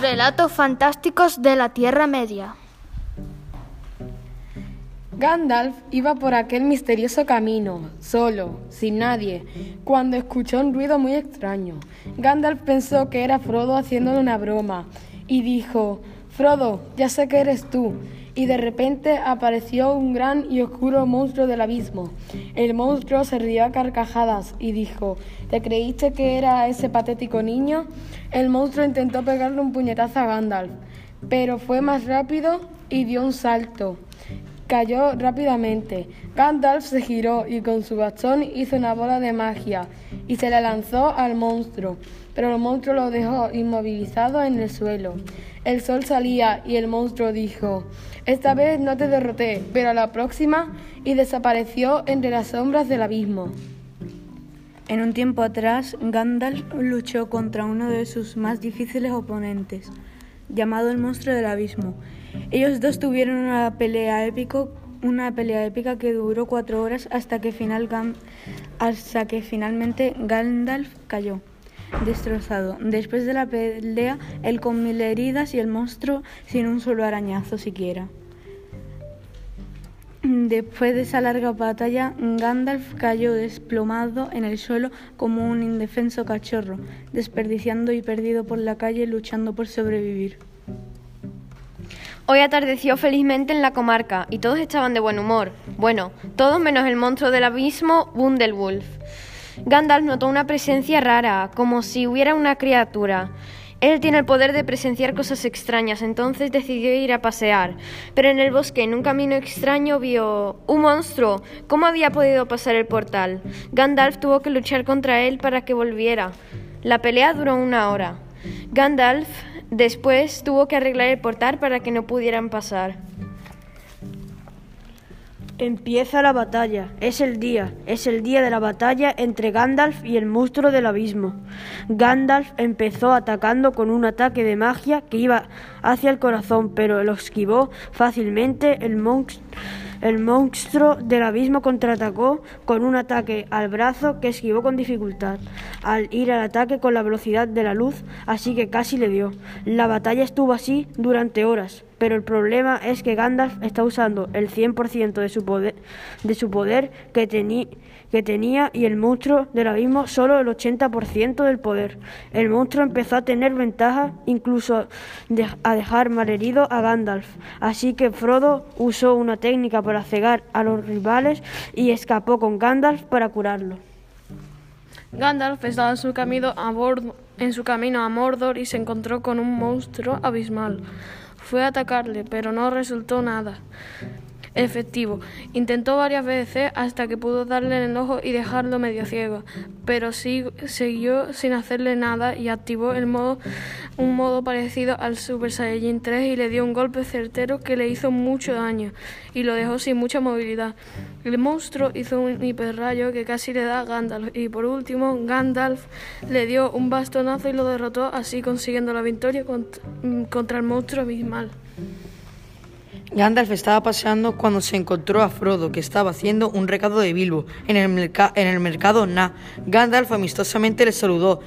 Relatos fantásticos de la Tierra Media. Gandalf iba por aquel misterioso camino, solo, sin nadie, cuando escuchó un ruido muy extraño. Gandalf pensó que era Frodo haciéndole una broma y dijo, Frodo, ya sé que eres tú. Y de repente apareció un gran y oscuro monstruo del abismo. El monstruo se rió a carcajadas y dijo, ¿te creíste que era ese patético niño? El monstruo intentó pegarle un puñetazo a Gandalf, pero fue más rápido y dio un salto. Cayó rápidamente. Gandalf se giró y con su bastón hizo una bola de magia y se la lanzó al monstruo, pero el monstruo lo dejó inmovilizado en el suelo. El sol salía y el monstruo dijo, esta vez no te derroté, pero a la próxima, y desapareció entre las sombras del abismo. En un tiempo atrás, Gandalf luchó contra uno de sus más difíciles oponentes, llamado el monstruo del abismo. Ellos dos tuvieron una pelea épico, una pelea épica que duró cuatro horas hasta que, final, hasta que finalmente Gandalf cayó destrozado. Después de la pelea, él con mil heridas y el monstruo sin un solo arañazo siquiera. Después de esa larga batalla, Gandalf cayó desplomado en el suelo como un indefenso cachorro, desperdiciando y perdido por la calle luchando por sobrevivir. Hoy atardeció felizmente en la comarca y todos estaban de buen humor. Bueno, todos menos el monstruo del abismo, Bundelwulf. Gandalf notó una presencia rara, como si hubiera una criatura. Él tiene el poder de presenciar cosas extrañas, entonces decidió ir a pasear. Pero en el bosque, en un camino extraño, vio un monstruo. ¿Cómo había podido pasar el portal? Gandalf tuvo que luchar contra él para que volviera. La pelea duró una hora. Gandalf después tuvo que arreglar el portal para que no pudieran pasar. Empieza la batalla. Es el día. Es el día de la batalla entre Gandalf y el monstruo del abismo. Gandalf empezó atacando con un ataque de magia que iba hacia el corazón, pero lo esquivó fácilmente el monstruo el monstruo del abismo contraatacó con un ataque al brazo que esquivó con dificultad, al ir al ataque con la velocidad de la luz, así que casi le dio. La batalla estuvo así durante horas, pero el problema es que Gandalf está usando el 100% de su poder, de su poder que, tenía y el monstruo del abismo solo el 80% del poder. El monstruo empezó a tener ventaja, incluso a dejar malherido a Gandalf. Así que Frodo usó una técnica para cegar a los rivales y escapó con Gandalf para curarlo. Gandalf estaba en su camino a, en su camino a Mordor y se encontró con un monstruo abismal. Fue a atacarle, pero no resultó nada efectivo. Intentó varias veces hasta que pudo darle en el ojo y dejarlo medio ciego, pero siguió sin hacerle nada y activó el modo, un modo parecido al Super Saiyajin 3 y le dio un golpe certero que le hizo mucho daño y lo dejó sin mucha movilidad. El monstruo hizo un hiperrayo que casi le da a Gandalf y por último Gandalf le dio un bastonazo y lo derrotó así consiguiendo la victoria contra el monstruo abismal. Gandalf estaba paseando cuando se encontró a Frodo, que estaba haciendo un recado de Bilbo en el, en el mercado Na. Gandalf amistosamente le saludó.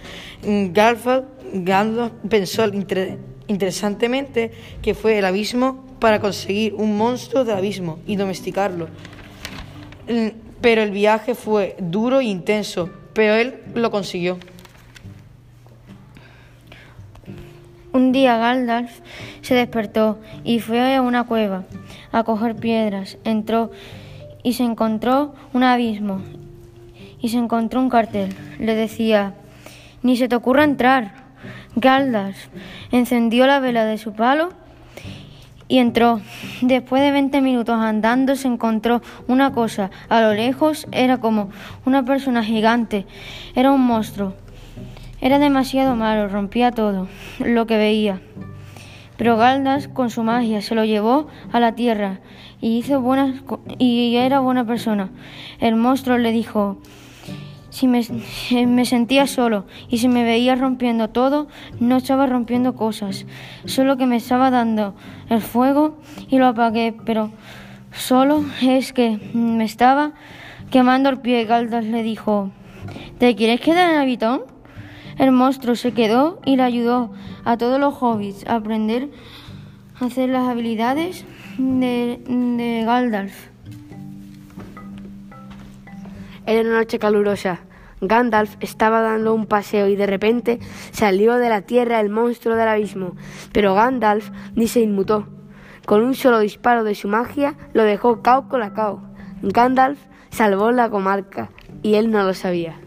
Gandalf, Gandalf pensó interesantemente que fue el abismo para conseguir un monstruo del abismo y domesticarlo. Pero el viaje fue duro e intenso, pero él lo consiguió. Un día Gandalf se despertó y fue a una cueva a coger piedras. Entró y se encontró un abismo y se encontró un cartel. Le decía, ni se te ocurra entrar. Gandalf encendió la vela de su palo y entró. Después de 20 minutos andando se encontró una cosa. A lo lejos era como una persona gigante. Era un monstruo. Era demasiado malo, rompía todo lo que veía. Pero Galdas, con su magia, se lo llevó a la tierra y, hizo buenas, y era buena persona. El monstruo le dijo, si me, me, sentía solo y si me veía rompiendo todo, no estaba rompiendo cosas, solo que me estaba dando el fuego y lo apagué, pero solo es que me estaba quemando el pie. Galdas le dijo, ¿te quieres quedar en el habitón? El monstruo se quedó y le ayudó a todos los hobbits a aprender a hacer las habilidades de, Gandalf. Era una noche calurosa. Gandalf estaba dando un paseo y de repente salió de la tierra el monstruo del abismo. Pero Gandalf ni se inmutó. Con un solo disparo de su magia lo dejó cao con la cao. Gandalf salvó la comarca y él no lo sabía.